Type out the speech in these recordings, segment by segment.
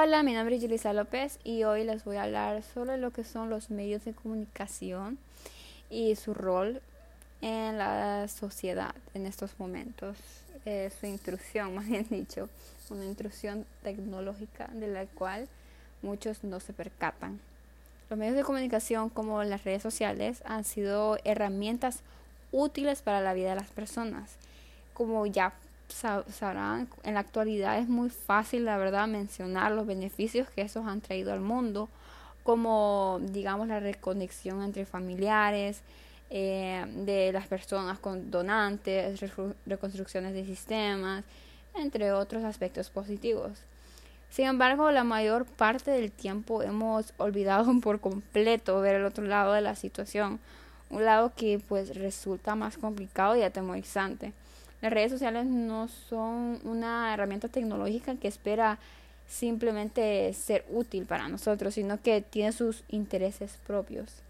Hola, mi nombre es Yulisa López y hoy les voy a hablar sobre lo que son los medios de comunicación y su rol en la sociedad en estos momentos. Eh, su intrusión, más bien dicho, una intrusión tecnológica de la cual muchos no se percatan. Los medios de comunicación como las redes sociales han sido herramientas útiles para la vida de las personas. Como ya sabrán, en la actualidad es muy fácil, la verdad, mencionar los beneficios que esos han traído al mundo, como, digamos, la reconexión entre familiares, eh, de las personas con donantes, reconstrucciones de sistemas, entre otros aspectos positivos. Sin embargo, la mayor parte del tiempo hemos olvidado por completo ver el otro lado de la situación, un lado que pues resulta más complicado y atemorizante. Las redes sociales no son una herramienta tecnológica que espera simplemente ser útil para nosotros, sino que tiene sus intereses propios.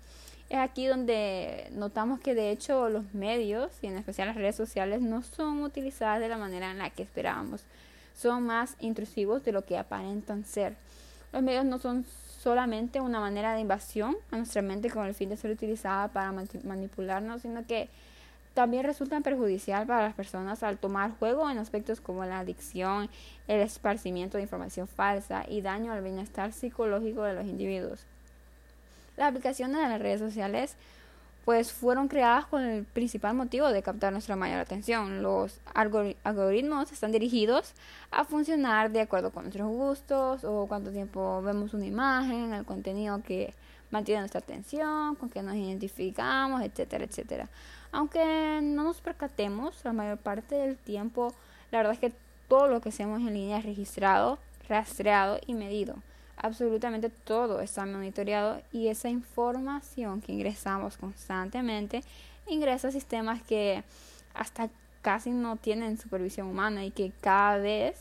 Es aquí donde notamos que de hecho los medios, y en especial las redes sociales, no son utilizadas de la manera en la que esperábamos. Son más intrusivos de lo que aparentan ser. Los medios no son solamente una manera de invasión a nuestra mente con el fin de ser utilizada para manipularnos, sino que también resultan perjudicial para las personas al tomar juego en aspectos como la adicción, el esparcimiento de información falsa y daño al bienestar psicológico de los individuos. Las aplicaciones de las redes sociales pues fueron creadas con el principal motivo de captar nuestra mayor atención. Los algoritmos están dirigidos a funcionar de acuerdo con nuestros gustos o cuánto tiempo vemos una imagen, el contenido que mantiene nuestra atención, con que nos identificamos, etcétera, etcétera. Aunque no nos percatemos, la mayor parte del tiempo, la verdad es que todo lo que hacemos en línea es registrado, rastreado y medido. Absolutamente todo está monitoreado y esa información que ingresamos constantemente ingresa a sistemas que hasta casi no tienen supervisión humana y que cada vez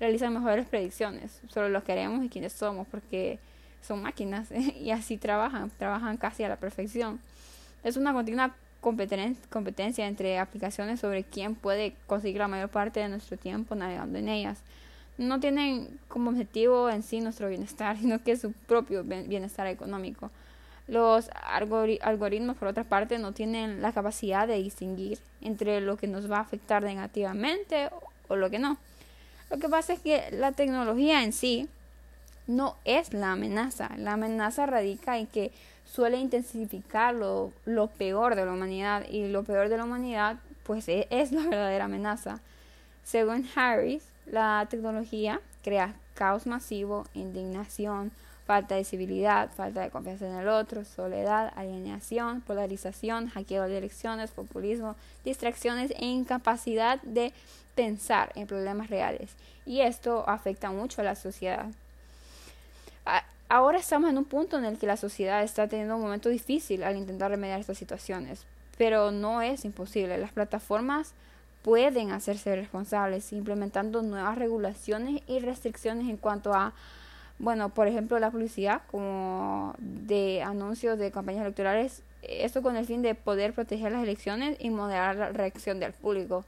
realizan mejores predicciones sobre lo que queremos y quiénes somos porque son máquinas y así trabajan, trabajan casi a la perfección. Es una continua competencia entre aplicaciones sobre quién puede conseguir la mayor parte de nuestro tiempo navegando en ellas. No tienen como objetivo en sí nuestro bienestar, sino que su propio bienestar económico. Los algoritmos, por otra parte, no tienen la capacidad de distinguir entre lo que nos va a afectar negativamente o lo que no. Lo que pasa es que la tecnología en sí no es la amenaza. La amenaza radica en que suele intensificar lo, peor de la humanidad y lo peor de la humanidad pues e, es, la verdadera amenaza. Según Harris, la tecnología crea caos masivo, indignación, falta de civilidad, falta de confianza en el otro, soledad, alienación, polarización, hackeo de elecciones, populismo, distracciones e incapacidad de pensar en problemas reales. Y esto afecta mucho a la sociedad ahora estamos en un punto en el que la sociedad está teniendo un momento difícil al intentar remediar estas situaciones, pero no es imposible. Las plataformas pueden hacerse responsables implementando nuevas regulaciones y restricciones en cuanto a, bueno, por ejemplo, la publicidad como de anuncios de campañas electorales, esto con el fin de poder proteger las elecciones y moderar la reacción del público.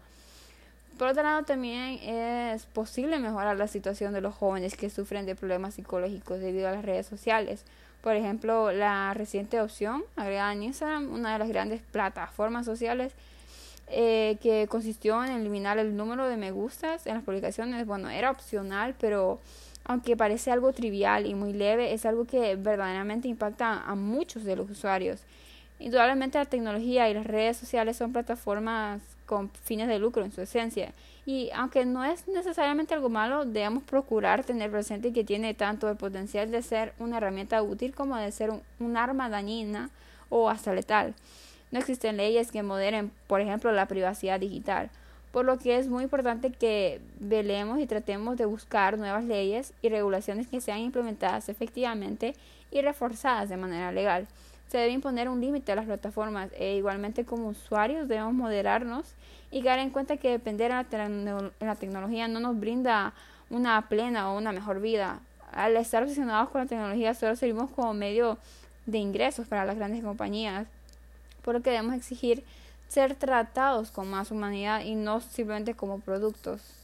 Por otro lado, también es posible mejorar la situación de los jóvenes que sufren de problemas psicológicos debido a las redes sociales. Por ejemplo, la reciente opción agregada en Instagram, una de las grandes plataformas sociales eh, que consistió en eliminar el número de me gustas en las publicaciones. Bueno, era opcional, pero aunque parece algo trivial y muy leve, es algo que verdaderamente impacta a muchos de los usuarios. Indudablemente la tecnología y las redes sociales son plataformas con fines de lucro en su esencia. Y aunque no es necesariamente algo malo, debemos procurar tener presente que tiene tanto el potencial de ser una herramienta útil como de ser un, arma dañina o hasta letal. No existen leyes que moderen, por ejemplo, la privacidad digital, por lo que es muy importante que velemos y tratemos de buscar nuevas leyes y regulaciones que sean implementadas efectivamente y reforzadas de manera legal se debe imponer un límite a las plataformas e igualmente como usuarios debemos moderarnos y dar en cuenta que depender de la, tecnología no nos brinda una plena o una mejor vida. Al estar obsesionados con la tecnología solo servimos como medio de ingresos para las grandes compañías, por lo que debemos exigir ser tratados con más humanidad y no simplemente como productos.